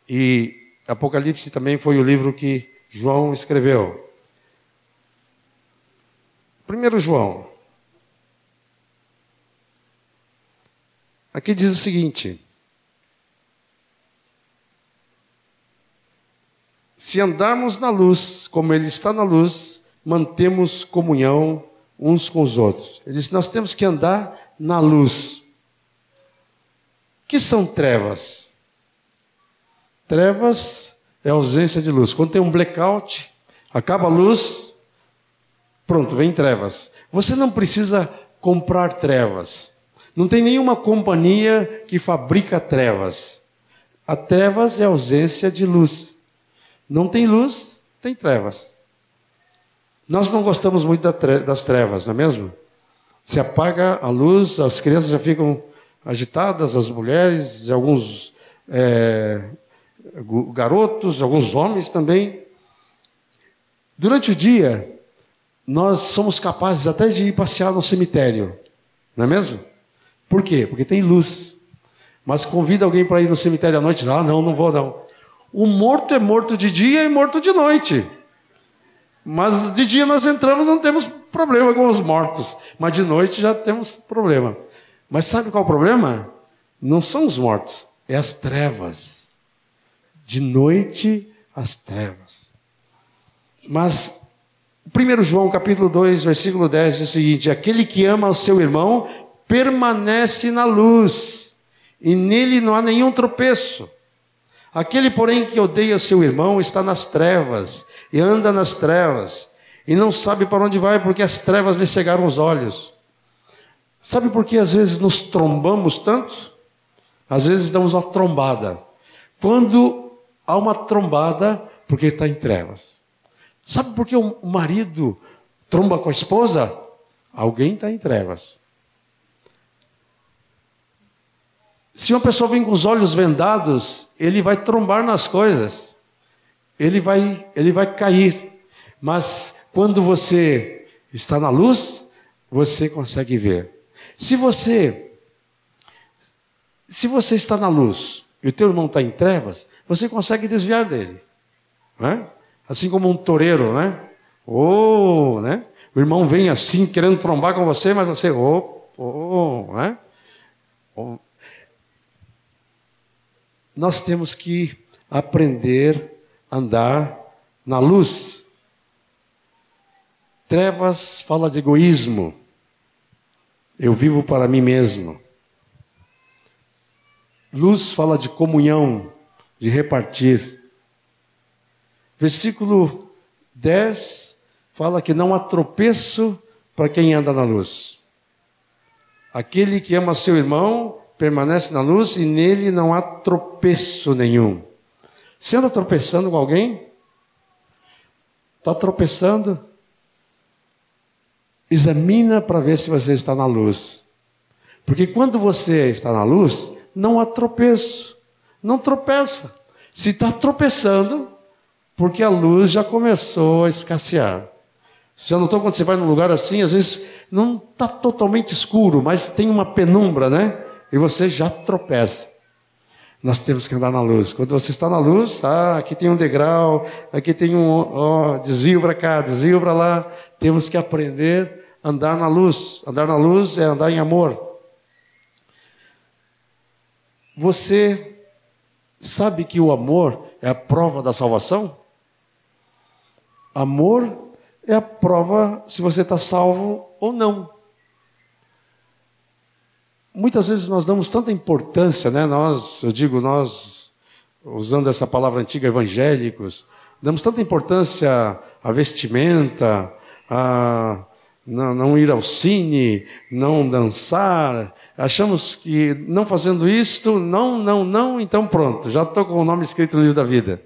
Speaker 2: E Apocalipse também foi o livro que João escreveu. 1 João. Aqui diz o seguinte: Se andarmos na luz, como Ele está na luz, mantemos comunhão uns com os outros. Ele diz: Nós temos que andar na luz. que são trevas? Trevas é ausência de luz. Quando tem um blackout, acaba a luz, Pronto, vem trevas. Você não precisa comprar trevas. Não tem nenhuma companhia que fabrica trevas. A trevas é ausência de luz. Não tem luz, tem trevas. Nós não gostamos muito das trevas, não é mesmo? Se apaga a luz, as crianças já ficam agitadas, as mulheres, alguns é, garotos, alguns homens também. Durante o dia, nós somos capazes até de ir passear no cemitério, não é mesmo? Por quê? Porque tem luz. Mas convida alguém para ir no cemitério à noite, ah, não, não vou não. O morto é morto de dia e morto de noite. Mas de dia nós entramos, não temos problema com os mortos. Mas de noite já temos problema. Mas sabe qual é o problema? Não são os mortos, é as trevas. De noite, as trevas. Mas 1 João capítulo 2, versículo 10 diz o seguinte: Aquele que ama o seu irmão permanece na luz, e nele não há nenhum tropeço. Aquele, porém, que odeia seu irmão está nas trevas, e anda nas trevas, e não sabe para onde vai, porque as trevas lhe cegaram os olhos. Sabe por que às vezes nos trombamos tanto? Às vezes damos uma trombada. Quando há uma trombada, porque está em trevas. Sabe por que o marido tromba com a esposa? Alguém está em trevas. Se uma pessoa vem com os olhos vendados, ele vai trombar nas coisas. Ele vai, ele vai cair. Mas quando você está na luz, você consegue ver. Se você se você está na luz e o teu irmão está em trevas, você consegue desviar dele. Né? Assim como um toureiro, né? Oh, né? O irmão vem assim querendo trombar com você, mas você, oh, oh, né? Oh. Nós temos que aprender a andar na luz. Trevas fala de egoísmo. Eu vivo para mim mesmo. Luz fala de comunhão, de repartir. Versículo 10 fala que não há tropeço para quem anda na luz. Aquele que ama seu irmão permanece na luz e nele não há tropeço nenhum. Você anda tropeçando com alguém? Está tropeçando? Examina para ver se você está na luz. Porque quando você está na luz, não há tropeço. Não tropeça. Se está tropeçando, porque a luz já começou a escassear. Já notou quando você vai num lugar assim, às vezes não está totalmente escuro, mas tem uma penumbra, né? E você já tropeça. Nós temos que andar na luz. Quando você está na luz, ah, aqui tem um degrau, aqui tem um ó, desvio para cá, desvio para lá. Temos que aprender a andar na luz. Andar na luz é andar em amor. Você sabe que o amor é a prova da salvação? Amor é a prova se você está salvo ou não. Muitas vezes nós damos tanta importância, né? Nós, eu digo nós, usando essa palavra antiga, evangélicos, damos tanta importância à vestimenta, a não, não ir ao cine, não dançar. Achamos que não fazendo isto, não, não, não, então pronto, já estou com o nome escrito no livro da vida.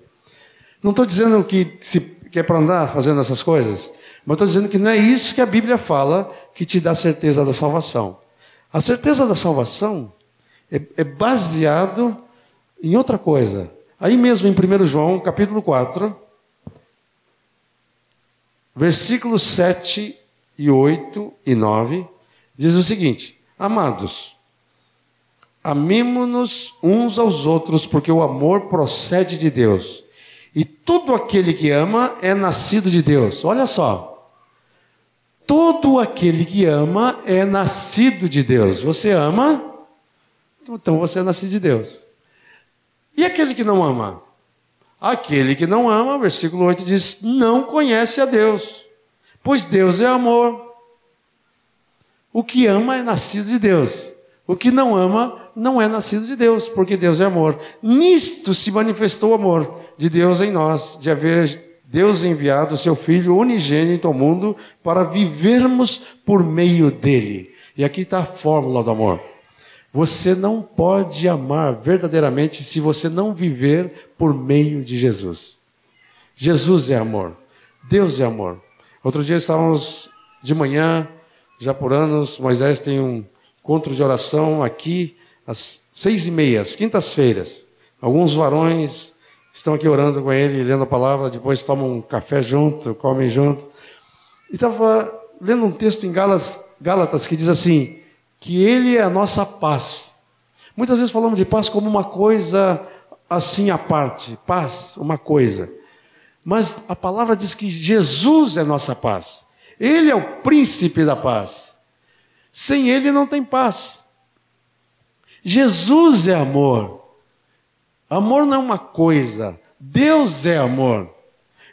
Speaker 2: Não estou dizendo que, se, que é para andar fazendo essas coisas, mas estou dizendo que não é isso que a Bíblia fala que te dá certeza da salvação. A certeza da salvação é, é baseado em outra coisa. Aí mesmo em 1 João, capítulo 4, versículos 7 e 8 e 9, diz o seguinte: Amados, amemo-nos uns aos outros, porque o amor procede de Deus. E todo aquele que ama é nascido de Deus. Olha só. Todo aquele que ama é nascido de Deus. Você ama? Então você é nascido de Deus. E aquele que não ama? Aquele que não ama, versículo 8 diz: não conhece a Deus pois Deus é amor. O que ama é nascido de Deus. O que não ama não é nascido de Deus, porque Deus é amor. Nisto se manifestou o amor de Deus em nós, de haver Deus enviado o seu Filho unigênito ao mundo para vivermos por meio dele. E aqui está a fórmula do amor. Você não pode amar verdadeiramente se você não viver por meio de Jesus. Jesus é amor. Deus é amor. Outro dia estávamos de manhã, já por anos, Moisés tem um encontro de oração aqui às seis e meia, às quintas-feiras. Alguns varões estão aqui orando com ele, lendo a palavra, depois tomam um café junto, comem junto. E estava lendo um texto em Gálatas, Gálatas que diz assim: que ele é a nossa paz. Muitas vezes falamos de paz como uma coisa assim à parte, paz, uma coisa. Mas a palavra diz que Jesus é nossa paz. Ele é o príncipe da paz. Sem ele não tem paz. Jesus é amor. Amor não é uma coisa. Deus é amor.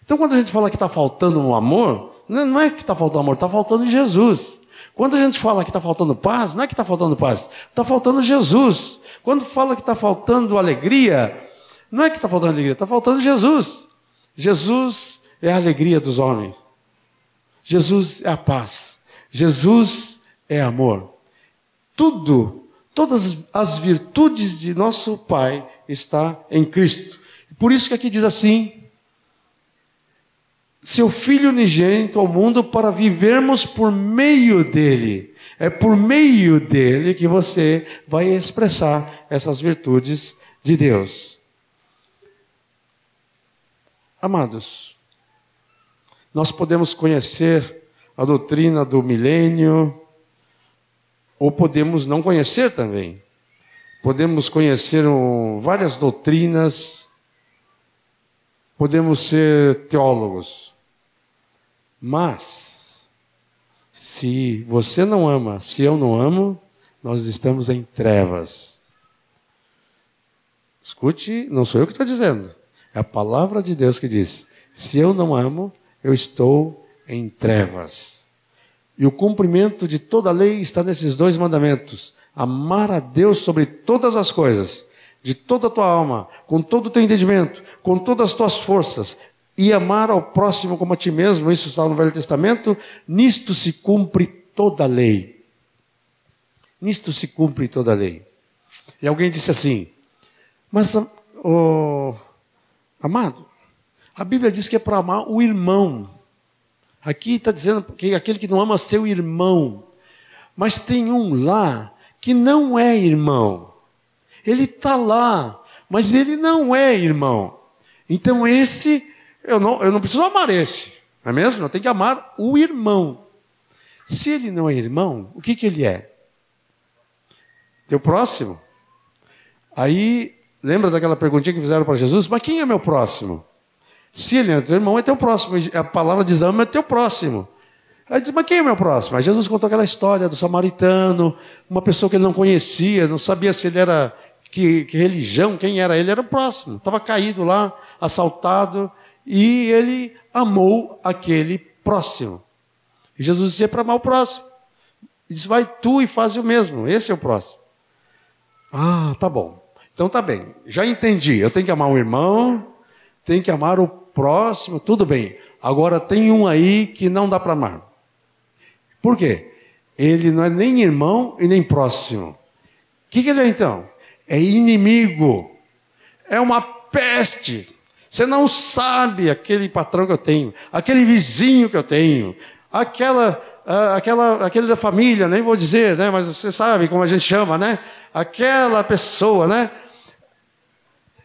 Speaker 2: Então, quando a gente fala que está faltando um amor, não é que está faltando amor, está faltando Jesus. Quando a gente fala que está faltando paz, não é que está faltando paz, está faltando Jesus. Quando fala que está faltando alegria, não é que está faltando alegria, está faltando Jesus. Jesus é a alegria dos homens. Jesus é a paz. Jesus é amor. tudo, todas as virtudes de nosso Pai está em Cristo. Por isso que aqui diz assim: seu Filho unigênito ao mundo para vivermos por meio dele. É por meio dele que você vai expressar essas virtudes de Deus. Amados, nós podemos conhecer a doutrina do milênio, ou podemos não conhecer também. Podemos conhecer várias doutrinas, podemos ser teólogos. Mas, se você não ama, se eu não amo, nós estamos em trevas. Escute, não sou eu que estou dizendo, é a palavra de Deus que diz: se eu não amo, eu estou em trevas. E o cumprimento de toda a lei está nesses dois mandamentos: amar a Deus sobre todas as coisas, de toda a tua alma, com todo o teu entendimento, com todas as tuas forças, e amar ao próximo como a ti mesmo, isso está no Velho Testamento, nisto se cumpre toda a lei. Nisto se cumpre toda a lei. E alguém disse assim, mas, oh, amado, a Bíblia diz que é para amar o irmão. Aqui está dizendo que aquele que não ama seu irmão. Mas tem um lá que não é irmão. Ele está lá, mas ele não é irmão. Então esse, eu não, eu não preciso amar esse, não é mesmo? Eu tenho que amar o irmão. Se ele não é irmão, o que, que ele é? Teu próximo. Aí, lembra daquela perguntinha que fizeram para Jesus? Mas quem é meu próximo? Se ele é teu irmão, é teu próximo. A palavra diz ama é teu próximo. Aí diz, mas quem é meu próximo? Aí Jesus contou aquela história do samaritano, uma pessoa que ele não conhecia, não sabia se ele era que, que religião, quem era ele, era o próximo. Estava caído lá, assaltado, e ele amou aquele próximo. E Jesus dizia para amar o próximo. Ele disse, vai tu e faz o mesmo, esse é o próximo. Ah, tá bom. Então tá bem, já entendi. Eu tenho que amar o irmão, tenho que amar o próximo, tudo bem. Agora tem um aí que não dá para amar. Por quê? Ele não é nem irmão e nem próximo. O que, que ele é então? É inimigo. É uma peste. Você não sabe aquele patrão que eu tenho, aquele vizinho que eu tenho, aquela, uh, aquela, aquele da família, nem vou dizer, né? Mas você sabe como a gente chama, né? Aquela pessoa, né?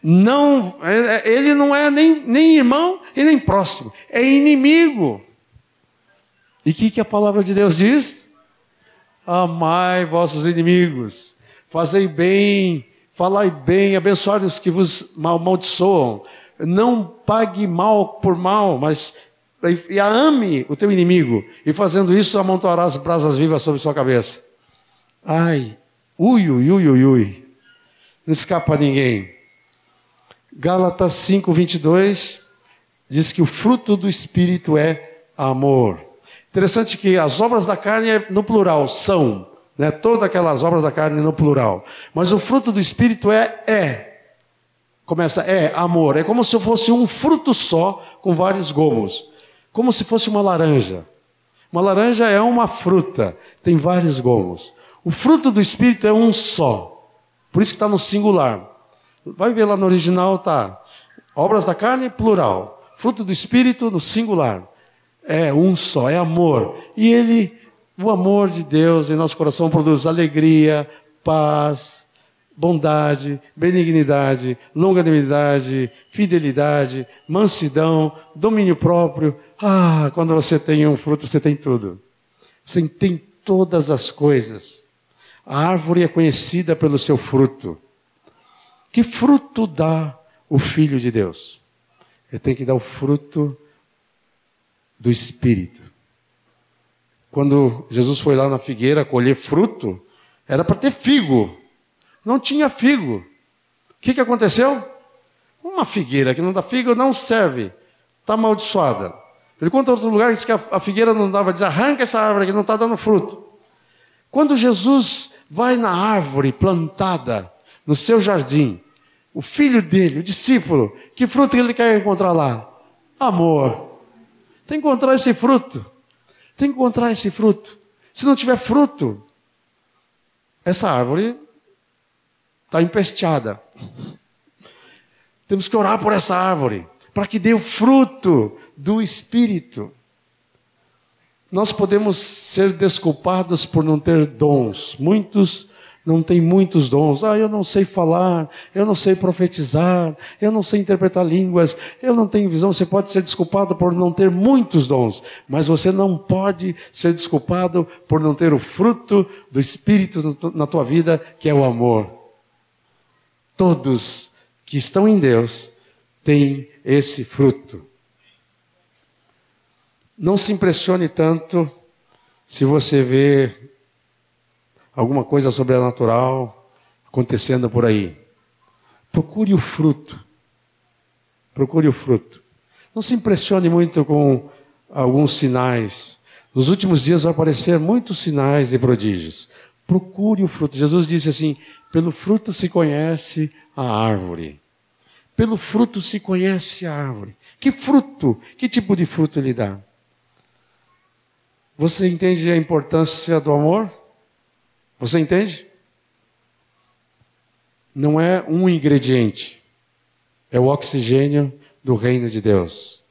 Speaker 2: Não, é, é, ele não é nem, nem irmão e nem próximo, é inimigo. E o que, que a palavra de Deus diz? Amai vossos inimigos, fazei bem, falai bem, abençoai os que vos amaldiçoam. Não pague mal por mal, mas e ame o teu inimigo, e fazendo isso amontoarás brasas vivas sobre sua cabeça. Ai, ui, ui, ui, ui, ui. Não escapa ninguém. Gálatas 5, 22 diz que o fruto do Espírito é amor. Interessante que as obras da carne é no plural, são, né? todas aquelas obras da carne no plural. Mas o fruto do Espírito é é. Começa é amor. É como se fosse um fruto só com vários gomos. Como se fosse uma laranja. Uma laranja é uma fruta, tem vários gomos. O fruto do Espírito é um só. Por isso que está no singular. Vai ver lá no original, tá? Obras da carne, plural. Fruto do Espírito, no singular. É um só, é amor. E ele, o amor de Deus em nosso coração produz alegria, paz, bondade, benignidade, longanimidade, fidelidade, mansidão, domínio próprio. Ah, quando você tem um fruto, você tem tudo. Você tem todas as coisas. A árvore é conhecida pelo seu fruto. Que fruto dá o Filho de Deus? Ele tem que dar o fruto do Espírito. Quando Jesus foi lá na figueira colher fruto, era para ter figo. Não tinha figo. O que, que aconteceu? Uma figueira que não dá figo não serve. Está amaldiçoada. Ele conta outro lugar diz que a figueira não dava, diz: arranca essa árvore que não está dando fruto. Quando Jesus vai na árvore plantada no seu jardim, o filho dele, o discípulo, que fruto ele quer encontrar lá? Amor. Tem que encontrar esse fruto. Tem que encontrar esse fruto. Se não tiver fruto, essa árvore está empesteada. Temos que orar por essa árvore, para que dê o fruto do Espírito. Nós podemos ser desculpados por não ter dons. Muitos não têm muitos dons. Ah, eu não sei falar, eu não sei profetizar, eu não sei interpretar línguas, eu não tenho visão. Você pode ser desculpado por não ter muitos dons, mas você não pode ser desculpado por não ter o fruto do Espírito na tua vida, que é o amor. Todos que estão em Deus têm esse fruto. Não se impressione tanto se você vê alguma coisa sobrenatural acontecendo por aí. Procure o fruto. Procure o fruto. Não se impressione muito com alguns sinais. Nos últimos dias vai aparecer muitos sinais e prodígios. Procure o fruto. Jesus disse assim: pelo fruto se conhece a árvore. Pelo fruto se conhece a árvore. Que fruto? Que tipo de fruto ele dá? Você entende a importância do amor? Você entende? Não é um ingrediente, é o oxigênio do reino de Deus.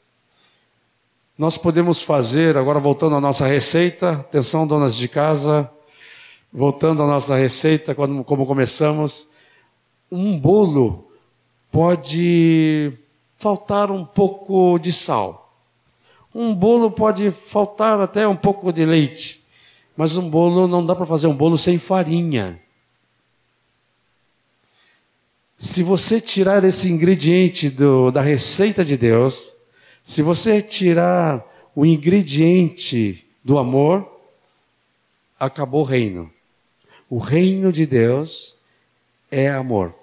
Speaker 2: Nós podemos fazer, agora voltando à nossa receita, atenção, donas de casa, voltando à nossa receita, quando, como começamos, um bolo pode faltar um pouco de sal. Um bolo pode faltar até um pouco de leite, mas um bolo não dá para fazer um bolo sem farinha. Se você tirar esse ingrediente do, da receita de Deus, se você tirar o ingrediente do amor, acabou o reino. O reino de Deus é amor.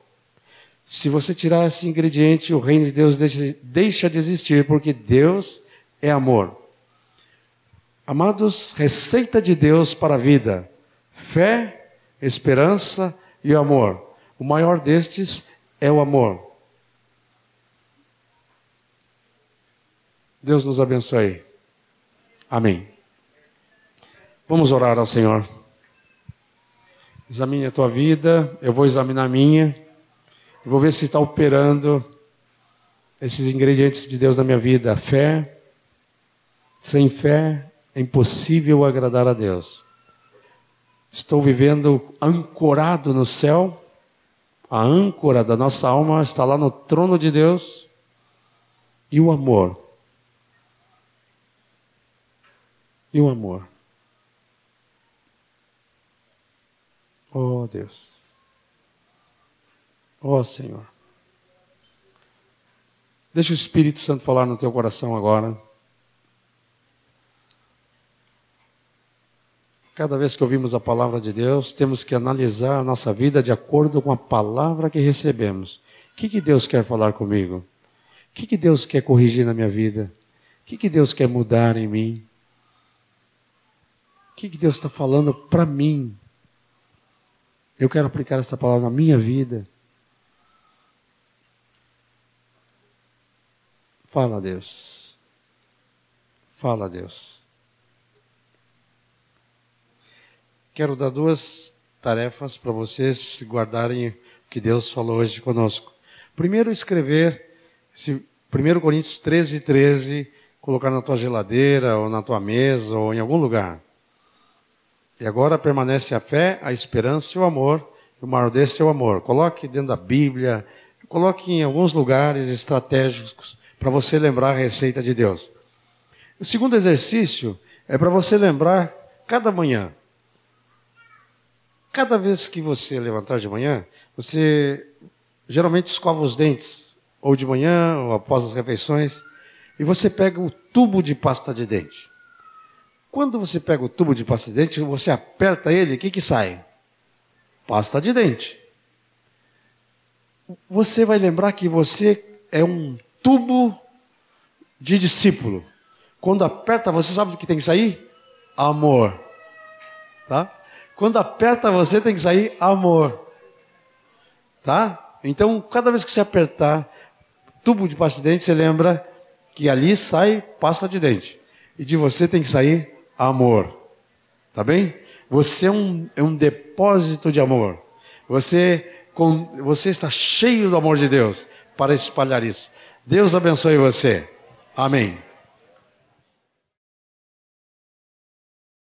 Speaker 2: Se você tirar esse ingrediente, o reino de Deus deixa, deixa de existir, porque Deus é amor. Amados, receita de Deus para a vida: fé, esperança e amor. O maior destes é o amor. Deus nos abençoe. Amém. Vamos orar ao Senhor. Examine a tua vida, eu vou examinar a minha. Vou ver se está operando esses ingredientes de Deus na minha vida: fé, sem fé é impossível agradar a Deus. Estou vivendo ancorado no céu. A âncora da nossa alma está lá no trono de Deus. E o amor. E o amor. Oh Deus. Oh Senhor. Deixa o Espírito Santo falar no teu coração agora. Cada vez que ouvimos a palavra de Deus, temos que analisar a nossa vida de acordo com a palavra que recebemos. O que, que Deus quer falar comigo? O que, que Deus quer corrigir na minha vida? O que, que Deus quer mudar em mim? O que, que Deus está falando para mim? Eu quero aplicar essa palavra na minha vida. Fala, Deus. Fala, Deus. Quero dar duas tarefas para vocês guardarem o que Deus falou hoje conosco. Primeiro, escrever esse 1 Coríntios 13, 13, colocar na tua geladeira, ou na tua mesa, ou em algum lugar. E agora permanece a fé, a esperança e o amor. O maior desse é o amor. Coloque dentro da Bíblia, coloque em alguns lugares estratégicos para você lembrar a receita de Deus. O segundo exercício é para você lembrar cada manhã Cada vez que você levantar de manhã, você geralmente escova os dentes, ou de manhã, ou após as refeições, e você pega o tubo de pasta de dente. Quando você pega o tubo de pasta de dente, você aperta ele, o que, que sai? Pasta de dente. Você vai lembrar que você é um tubo de discípulo. Quando aperta, você sabe o que tem que sair? Amor. Tá? Quando aperta você, tem que sair amor. Tá? Então, cada vez que você apertar tubo de pasta de dente, você lembra que ali sai pasta de dente. E de você tem que sair amor. Tá bem? Você é um, é um depósito de amor. Você, com, você está cheio do amor de Deus para espalhar isso. Deus abençoe você. Amém.